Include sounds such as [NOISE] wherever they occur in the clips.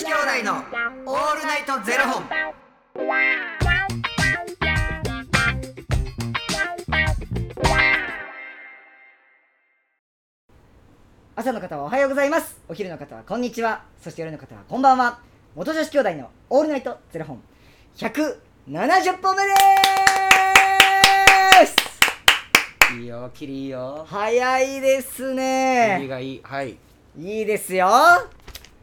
子兄弟のオールナイトゼロ本。朝の方はおはようございますお昼の方はこんにちはそして夜の方はこんばんは元女子兄弟のオールナイトゼロ本170本目ですいいよ、キリいいよ。早いですキリねがいい。はい。いいですよ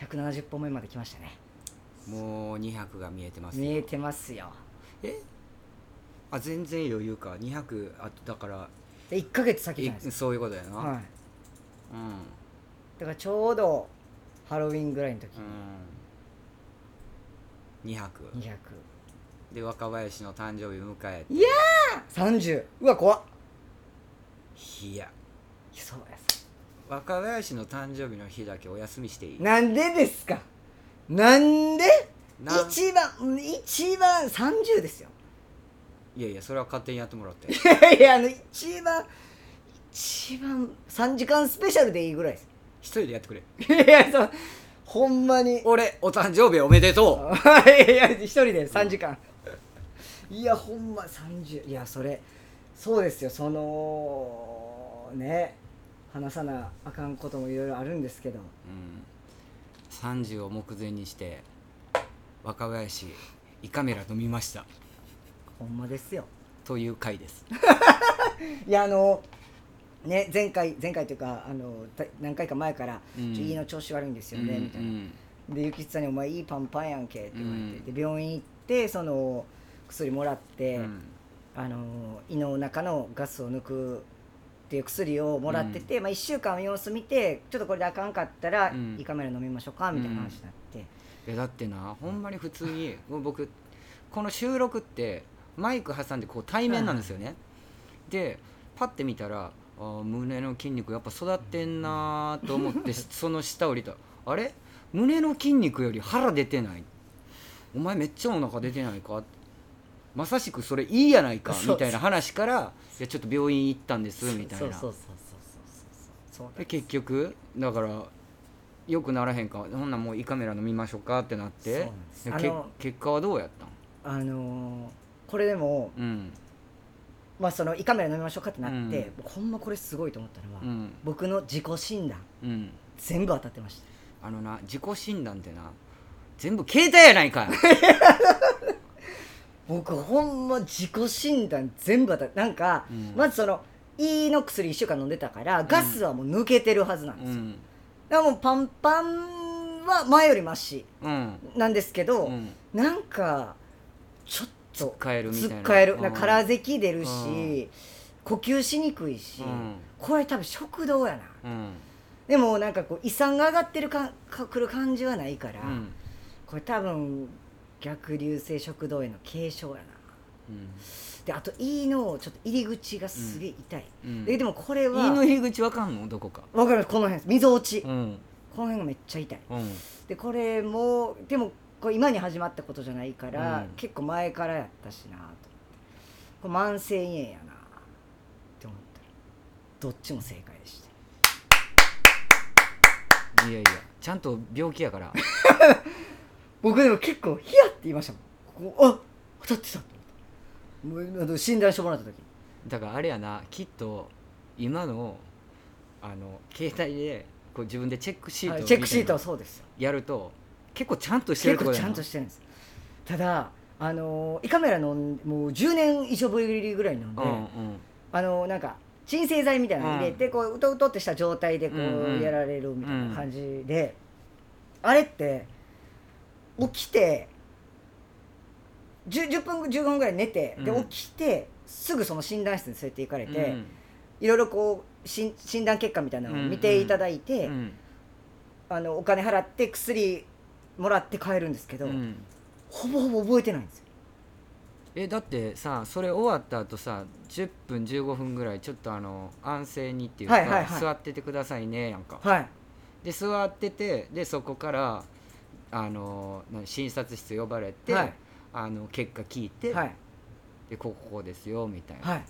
170本目まで来ましたねもう200が見えてますよ。見えてますよえ？あ、全然余裕か。200、あとだから、で1ヶ月先じゃいないですそういうことやな。かはいうん。だからちょうどハロウィンぐらいの時うん。200。200で、若林の誕生日迎えて。いやー30うわ怖っいや。そうや若林の誕生日の日だけお休みしていい？なんでですか？なんで？な一番一番30ですよ。いやいやそれは勝手にやってもらって。[LAUGHS] いやいやあの一番一番3時間スペシャルでいいぐらいです。一人でやってくれ。いやそうほんまに。俺お誕生日おめでといや一人で3時間。いやほんま30いやそれそうですよそのね話さなあかんこともいろいろあるんですけど。う、うん、30を目前にして若林胃カメラ飲みました。ほんまですよ。という回です。[LAUGHS] いやあのね前回前回というかあのた何回か前から「うん。胃の調子悪いんですよね」みたいな。うん。でゆきつさんに「お前いいパンパンやんけ」って言われて、うん。で病院行ってその薬もらって、うん。あの胃の中のガスを抜くっていう薬をもらってて、まあ、1週間様子見てちょっとこれであかんかったら、うん。胃カメラ飲みましょうかみたいな話になって、えだってなほんまに普通に僕この収録ってマイク挟んでこう対面なんですよね、でパッて見たらあー胸の筋肉やっぱ育ってんなーと思って [LAUGHS] その下降りた。あれ？胸の筋肉より腹出てない。お前めっちゃお腹出てないか？まさしくそれいいやないかみたいな話からいやちょっと病院行ったんですみたいな。そうそうそうそうそうそうそう。で結局だからよくならへんかほんならもう胃カメラ飲みましょうかってなって結果はどうやったん？あのーこれでも、うん。まあ、その胃カメラ飲みましょうかってなって、うん。僕ほんまこれすごいと思ったのは、うん。僕の自己診断うん。全部当たってました。あのな自己診断ってな全部携帯やないか [LAUGHS] 僕ほんま自己診断全部当たってなんか、うん。まずその胃の薬1週間飲んでたからガスはもう抜けてるはずなんですよ、うん。だからもうパンパンは前よりマシうん。なんですけど、うん。なんかちょっと使えるみたいな。つっかえる。うん。なんか空咳出るし、うん。呼吸しにくいし、うん。これ多分食道やな。うん。でもなんかこう胃酸が上がってるかかくる感じはないから、うん。これ多分逆流性食道への軽症やな。であと胃のちょっと入り口がすげえ痛い、うん。ででもこれは胃の入り口わかんの？どこか。わかるこの辺溝落ち、うん。この辺がめっちゃ痛い。うん。でこれもでもこれ今に始まったことじゃないから、うん。結構前からやったしなと思って。これ慢性胃炎やなって思った。らどっちも正解でした。いやいやちゃんと病気やから [LAUGHS] 僕でも結構ヒヤって言いましたもん。ここあ当たってたと思って。もうあの診断してもらった時。だからあれやなきっと今のあの携帯でこう自分でチェックシートはいみチェックシートはそうですやると結構ちゃんとしてる結構ちゃんとしてるんです。ただあの胃カメラのもう10年以上ぶりぐらいなんで、うんうん。あのなんか鎮静剤みたいなの入れて、こううとうとってした状態でこうんううん。やられるみたいな感じで、あれって起きて 10, 10分15分ぐらい寝て、でうん。起きてすぐその診断室に連れて行かれて、うん。いろいろこう診断結果みたいなのを見ていただいて、うん。あのお金払って薬もらって帰るんですけど、うん。ほぼほぼ覚えてないんですよ。えだってさそれ終わった後さ10分15分ぐらいちょっとあの安静にっていうか、座っててくださいねやんか。はい。で座っててでそこからあのな診察室呼ばれて、はい。あの結果聞いて、はい。でここですよみたいな、はい。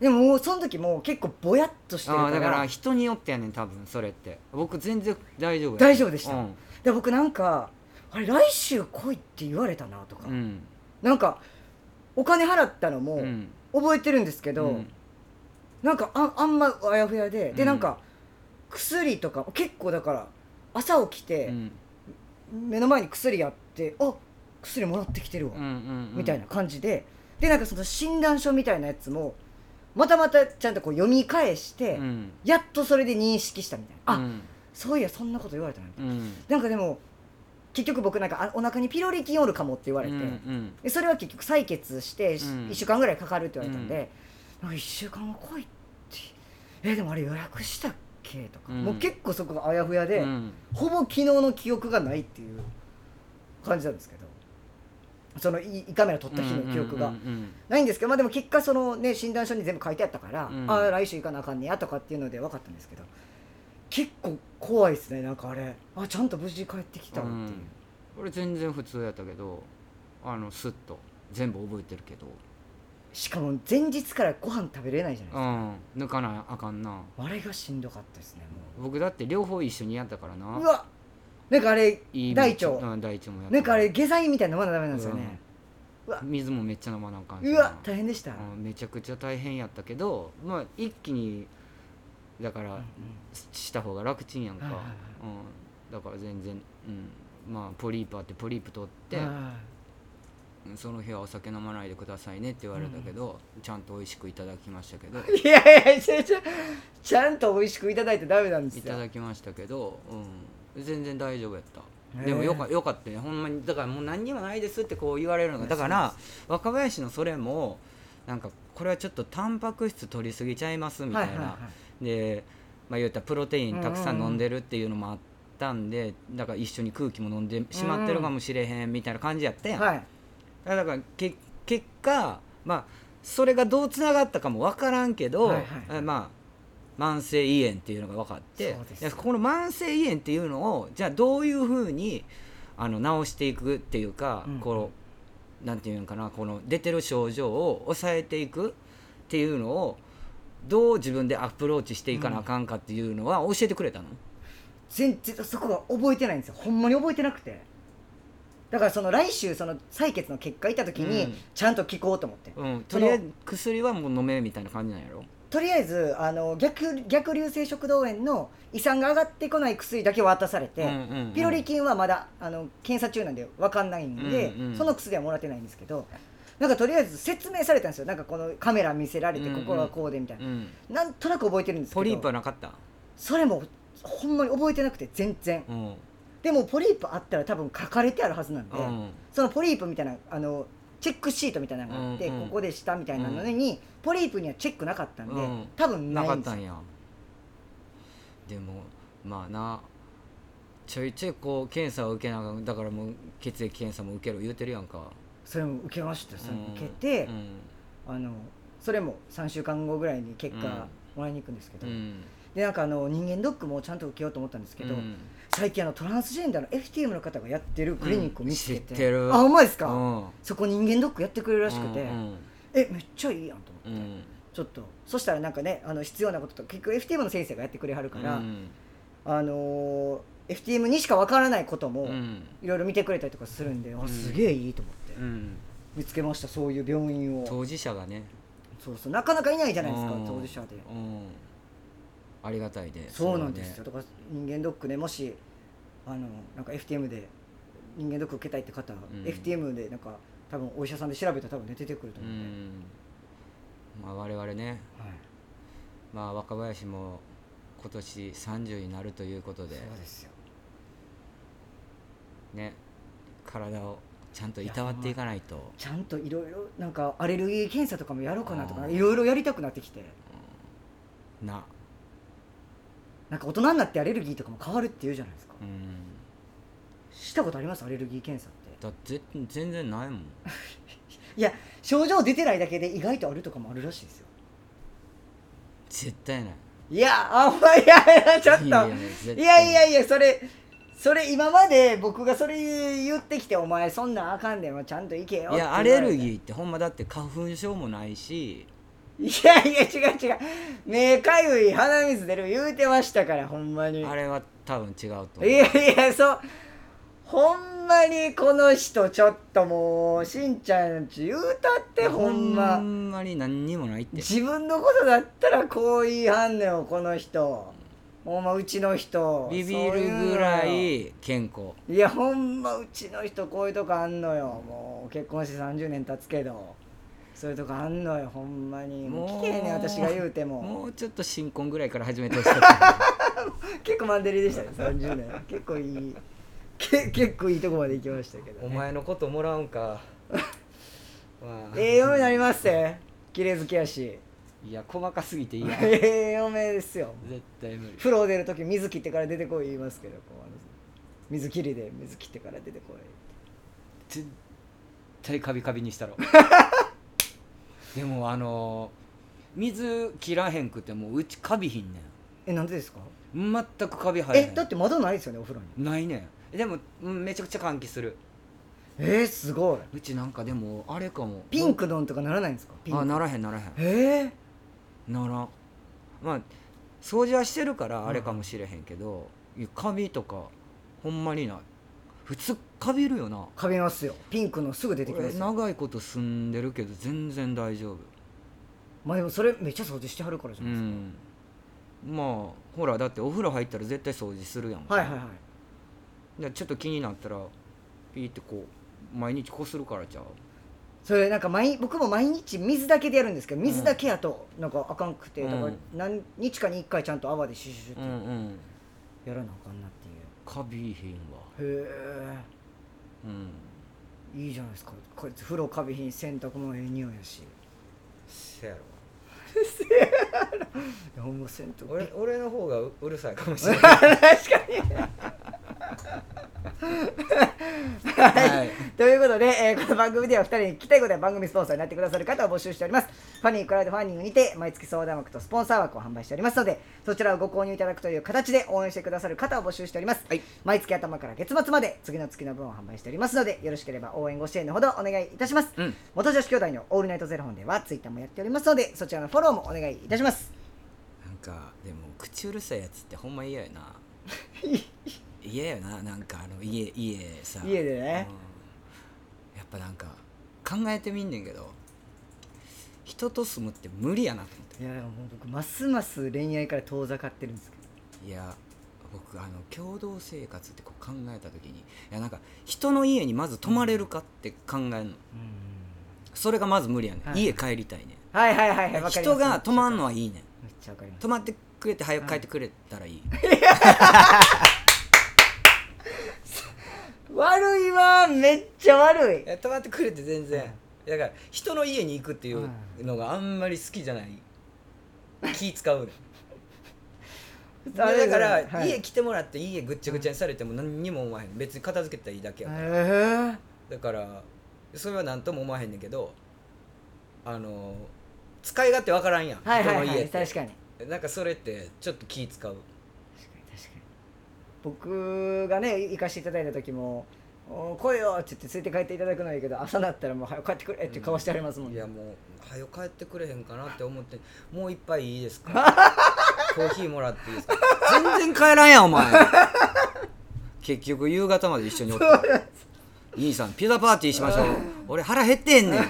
でももうその時もう結構ぼやっとしてるから。だから人によってやねん多分それって。僕全然大丈夫や大丈夫でした。うん。で僕なんかあれ来週来いって言われたなとか、うん。なんかお金払ったのもうん。覚えてるんですけど、うん。なんかああんまあやふやで、でうん。なんか薬とか結構だから朝起きて、うん目の前に薬あってあ薬もらってきてるわ、みたいな感じで。でなんかその診断書みたいなやつもまたまたちゃんとこう読み返して、うん。やっとそれで認識したみたいな。あ、うん。そういやそんなこと言われたなみたいな。うん。なんかでも結局僕なんかあお腹にピロリ菌おるかもって言われて、うんうん。でそれは結局採血してしうん。1週間ぐらいかかるって言われたんで、なんか1週間後来いって。えでもあれ予約したっけとか、うん。もう結構そこがあやふやで、うん。ほぼ昨日の記憶がないっていう感じなんですけど。その胃胃カメラ撮った日の記憶が。うんうんないんですけど、まあ、でも結果その、ね、診断書に全部書いてあったから、うん。ああ来週行かなあかんねやとかっていうので分かったんですけど結構怖いですねなんかあれ。あちゃんと無事帰ってきたっていう、うん。俺全然普通やったけどあのスッと全部覚えてるけどしかも前日からご飯食べれないじゃないですか、うん。抜かなあかんな。あれがしんどかったですねも僕だって両方一緒にやったからな。ううわなんかあれいい大腸。うん大腸もやったなんかあれ下剤みたいなのまだダメなんですよね、水もめっちゃ飲まなあかんしうわ大変でした、うんめちゃくちゃ大変やったけどまあ一気にだから、した方が楽ちんやんか、はいはいはい。うん、だから全然、うん、まあポリープあってポリープ取って、その日はお酒飲まないでくださいねって言われたけど、ちゃんと美味しくいただきましたけど。[LAUGHS] いやいやちゃちゃちゃんと美味しくいただいてダメなんですよ。いただきましたけど、うん、全然大丈夫やった。へえでもよかよかったね。ほんまにだからもう何にもないですってこう言われるのが。だから若林のそれもなんかこれはちょっとタンパク質取りすぎちゃいますみたいな、はいはいはい。で、まあ、言ったらプロテインたくさん飲んでるっていうのもあったんでだから一緒に空気も飲んでしまってるかもしれへんみたいな感じやったやん、はいだからけ結果まあそれがどうつながったかも分からんけど、はいはいはい。えまあ慢性胃炎っていうのが分かってこの慢性胃炎っていうのをじゃあどういうふうにあの治していくっていうか、うん。このなんていうのかなこの出てる症状を抑えていくっていうのをどう自分でアプローチしていかなあかんかっていうのは教えてくれたの、全然そこが覚えてないんですよ。ほんまに覚えてなくてだからその来週その採血の結果いた時うん。にちゃんと聞こうと思って、うん、とりあえず薬はもう飲めみたいな感じなんやろ？とりあえずあの逆逆流性食道炎の胃酸が上がってこない薬だけ渡されて、うんうんうん。ピロリ菌はまだあの検査中なんで分かんないんで、うんうん。その薬はもらってないんですけどなんかとりあえず説明されたんですよ。なんかこのカメラ見せられてうんうんここはこうでみたいな、うん、なんとなく覚えてるんですけど。ポリープはなかった、それもほんまに覚えてなくて全然。うんでもポリープあったら多分書かれてあるはずなんで、うん。そのポリープみたいなあのチェックシートみたいなのがあって、うんうんここでしたみたいなのに、ポリープにはチェックなかったんで、うん。多分なないかんですよ。ったんや。でもまあなちょいちょいこう検査を受けながらだからもう血液検査も受けろ言うてるやんか。それも受けましたそれ受けて、うん。あのそれも3週間後ぐらいに結果うん。もらいに行くんですけど、うん。でなんかあの人間ドックもちゃんと受けようと思ったんですけど、うん最近あのトランスジェンダーの FTM の方がやってるクリニックを見つけて、うん知ってる。あほんまですか、うん。そこ人間ドックやってくれるらしくて、うんえめっちゃいいやんと思って、うん。ちょっと。そしたらなんかねあの必要なことと結局 FTM の先生がやってくれはるから、うん。あのー FTM にしかわからないこともうん。いろいろ見てくれたりとかするんで、あすげえいいと思って、うん。見つけましたそういう病院を。当事者がね。そうそう。なかなかいないじゃないですかうん。当事者で。うんありがたいでそうなんです。よ、それだから人間ドックでもしあのなんか FTM で人間ドック受けたいって方は、うん。FTM でなんか多分お医者さんで調べたら多分ね出てくると思う。ん。で、うん。まあ我々ね。はい、まあ若林も今年30になるということで。そうですよ。ね。体をちゃんといたわっていかないと。ちゃんといろいろなんかアレルギー検査とかもやろうかなとかいろいろやりたくなってきて。ななんか大人になってアレルギーとかも変わるって言うじゃないですか。うん。したことあります？アレルギー検査って。だぜ全然ないもん。[LAUGHS] いや症状出てないだけで意外とあるとかもあるらしいですよ。絶対ない。いやあんまいやいやちょっと。いいやい。やいやそれそれ今まで僕がそれ言ってきてお前そんなんあかんでもちゃんと行けよいやアレルギーってほんまだって花粉症もないしいやいや違う違う。目かゆい鼻水出る言うてましたからほんまに。あれは多分違うと思う。いやいやそう。ほんまにこの人ちょっともうしんちゃんち言うたってほんま。ほんまに何にもないって。自分のことだったらこう言いはんねんよこの人。ほんまうちの人。ビビるぐらい健康。いやほんまうちの人こういうとこあんのよ。もう結婚して30年経つけどそういうとこあんのよほんまに。もう聞けへんねん私が言うても。もうちょっと新婚ぐらいから始めてほしかった結構マンデリでしたね30年結構いい。け結構いいとこまで行きましたけど、ね、お前のこともらうんか。[LAUGHS] まあ。ええ嫁になりまして。綺麗好きやし。いや細かすぎていいやええ嫁ですよ。絶対無理。風呂出る時水切ってから出てこい言いますけど水切りで水切ってから出てこい絶対カビカビにしたろ [LAUGHS] でもあの水切らへんくてもうちカビひんねえなんでですか？ん全くカビ生ええだって窓ないですよねお風呂に。ないねん。でもうんめちゃくちゃ換気する。えー、すごい。うちなんかでもあれかも。ピンクのんとかならないんですか？ピンク。あならへんならへん。えならん。まあ掃除はしてるからあれかもしれへんけど、カビとかほんまにない普通カビるよな。ー、かびますよ。ピンクのすぐ出てきま俺すよ。長いこと住んでるけど全然大丈夫。まあでもそれめっちゃ掃除してはるからじゃうないですん。まあほらだってお風呂入ったら絶対掃除するやんか、はいはいはい。でちょっと気になったらピーってこう毎日こするからちゃう。それなんか毎僕も毎日水だけでやるんですけど水だけやとなんかあかんくて、だからうん何日かに1回ちゃんと泡でシュシュシュってうんうん。やらなあかんなっていう、カビひんわへうん。えいいじゃないですか。こいつ風呂カビひん洗濯もええ匂いやし。いせやろ。やほんま洗濯俺俺の方がううるさいかもしれない [LAUGHS] 確かはいということで、えーこの番組では2人に聞きたいことや番組スポンサーになってくださる方を募集しております。ファニークラウドファンディングにて毎月相談枠とスポンサー枠を販売しておりますのでそちらをご購入いただくという形で応援してくださる方を募集しております、はい。毎月頭から月末まで次の月の分を販売しておりますのでよろしければ応援ご支援のほどお願いいたします、うん。元女子兄弟のオールナイトゼロ本ではツイッターもやっておりますのでそちらのフォローもお願いいたします。なんかでも口うるさいやつってほんま嫌やな。[LAUGHS] 嫌やな。なんかあの家家さ。家でね。うんぱなんか考えてみんねんけど人と住むって無理やなと思って。いやでも僕ますます恋愛から遠ざかってるんですけど。いや僕あの共同生活ってこう考えた時にいやなんか人の家にまず泊まれるかって考えるの、それがまず無理やねん、はい家帰りたいねん。はいはいはいはい人が泊まんのはいいねん。めっちゃわかります。泊まってくれて早く帰ってくれたらいい、悪いわめっちゃ悪い。いや泊まってくれて全然、だから人の家に行くっていうのがあんまり好きじゃない。[LAUGHS] 気使うだから、はい。家来てもらって家ぐっちゃぐちゃにされても何にも思わへん。別に片付けたらいいだけやから、へだからそれは何とも思わへんねんけどあの使い勝手わからんやん、えはいはいはい人の家って。確かに。なんかそれってちょっと気使う僕がね行かせていただいた時も「お来いよ」って言って連れて帰っていただくのはいいけど朝なったらもう早く帰ってくれって顔してありますもんね、いやもう早く帰ってくれへんかなって思ってもう一杯いいですか？[LAUGHS] コーヒーもらっていいですか？全然帰らんやんお前。結局夕方まで一緒におって。兄さんピザパーティーしましょう。俺腹減ってんねん。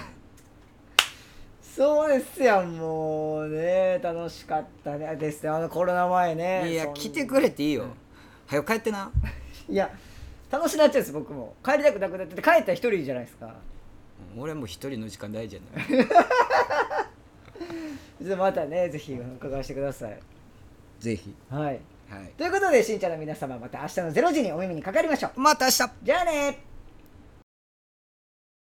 そうですやんもうね。楽しかったね。ですねあのコロナ前ね。いや来てくれていいよ早く帰ってな。[LAUGHS] いや楽しなっちゃうんです僕も。帰りたくなくなってて帰ったら一人じゃないですか。俺も一人の時間大事やな [LAUGHS] じゃあまたねぜひ伺わせてください。ぜひ。はい。はい。ということでしんちゃんの皆様また明日の0時にお耳にかかりましょう。また明日。じゃあね